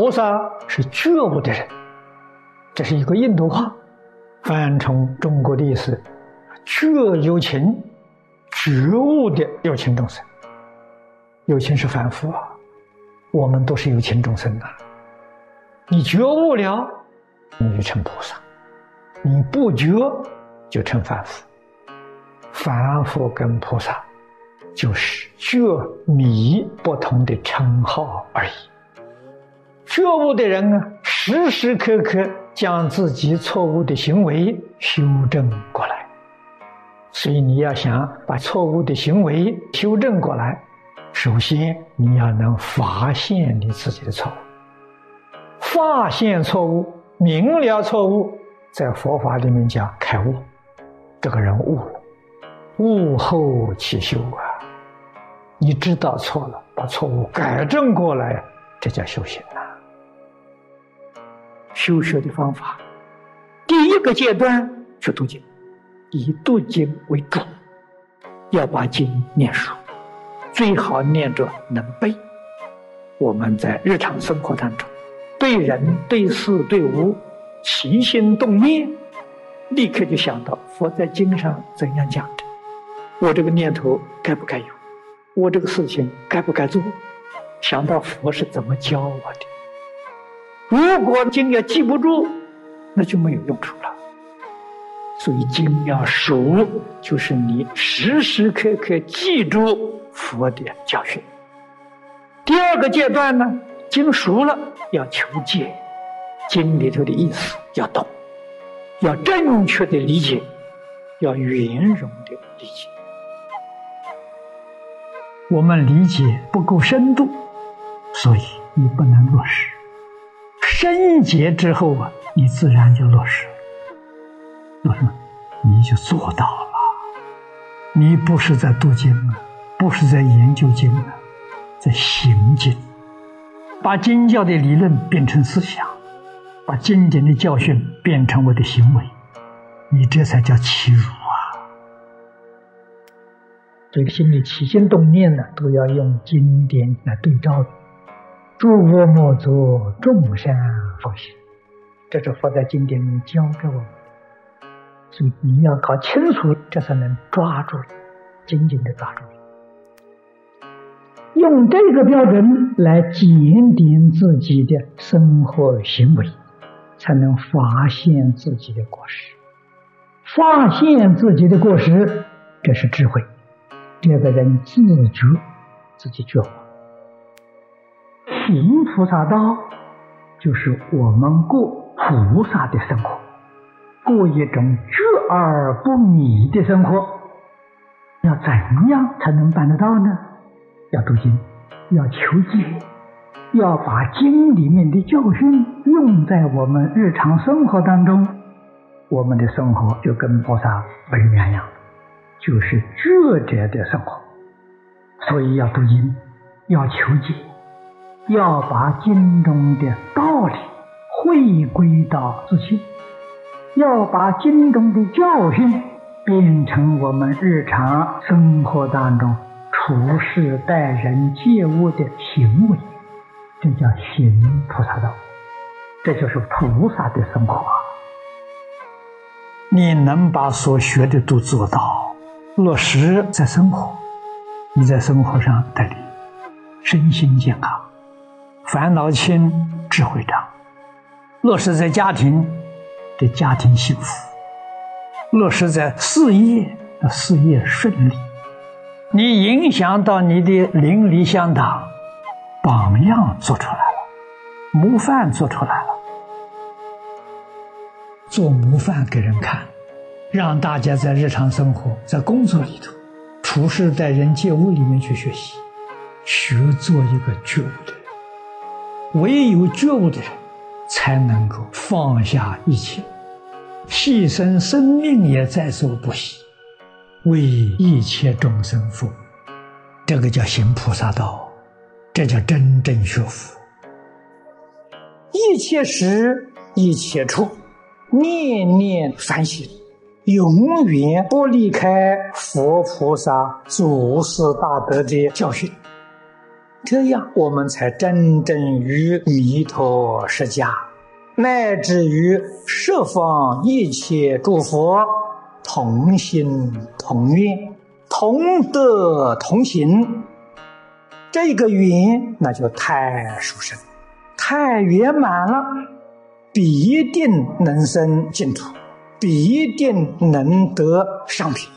菩萨是觉悟的人，这是一个印度话，翻成中国的意思：觉有情，觉悟的有情众生。有情是凡夫啊，我们都是有情众生呐。你觉悟了，你就成菩萨；你不觉，就成凡夫。凡夫跟菩萨，就是觉迷不同的称号而已。觉悟的人啊，时时刻刻将自己错误的行为修正过来。所以你要想把错误的行为修正过来，首先你要能发现你自己的错误。发现错误，明了错误，在佛法里面讲开悟，这个人悟了，悟后起修啊！你知道错了，把错误改正过来，这叫修行呐。修学的方法，第一个阶段是读经，以读经为主，要把经念熟，最好念着能背。我们在日常生活当中，对人、对事、对物，起心动念，立刻就想到佛在经上怎样讲的，我这个念头该不该有？我这个事情该不该做？想到佛是怎么教我的。如果经要记不住，那就没有用处了。所以经要熟，就是你时时刻刻记住佛的教训。第二个阶段呢，经熟了要求解，经里头的意思要懂，要正确的理解，要圆融的理解。我们理解不够深度，所以你不能落实。深解之后啊，你自然就落实。落实，你就做到了。你不是在读经啊，不是在研究经啊，在行经，把经教的理论变成思想，把经典的教训变成我的行为，你这才叫欺辱啊！这个心里起心动念呢，都要用经典来对照的。诸恶莫作，众善奉行，这是佛在经典里教给我们的。所以你要搞清楚，这才能抓住，紧紧的抓住。用这个标准来检点自己的生活行为，才能发现自己的过失。发现自己的过失，这是智慧。这个人自觉，自己觉悟。行菩萨道，就是我们过菩萨的生活，过一种觉而不迷的生活。要怎样才能办得到呢？要读经，要求解，要把经里面的教训用在我们日常生活当中，我们的生活就跟菩萨不一样，就是智者的生活。所以要读经，要求解。要把经中的道理回归到自心，要把经中的教训变成我们日常生活当中处事待人接物的行为，这叫行菩萨道，这就是菩萨的生活。你能把所学的都做到，落实在生活，你在生活上得力，身心健康。烦恼轻，智慧长；落实在家庭，的家庭幸福；落实在事业，的事业顺利。你影响到你的邻里乡党，榜样做出来了，模范做出来了，做模范给人看，让大家在日常生活、在工作里头、处事待人接物里面去学习，学做一个觉悟的人。唯有觉悟的人，才能够放下一切，牺牲生命也在所不惜，为一切众生服务。这个叫行菩萨道，这叫真正学佛。一切时一切处，念念反省，永远不离开佛菩萨祖师大德的教训。这样我们才真正与弥陀释迦，乃至于十方一切诸佛同心同愿、同德同行。这个缘那就太殊胜、太圆满了，必定能生净土，必定能得上品。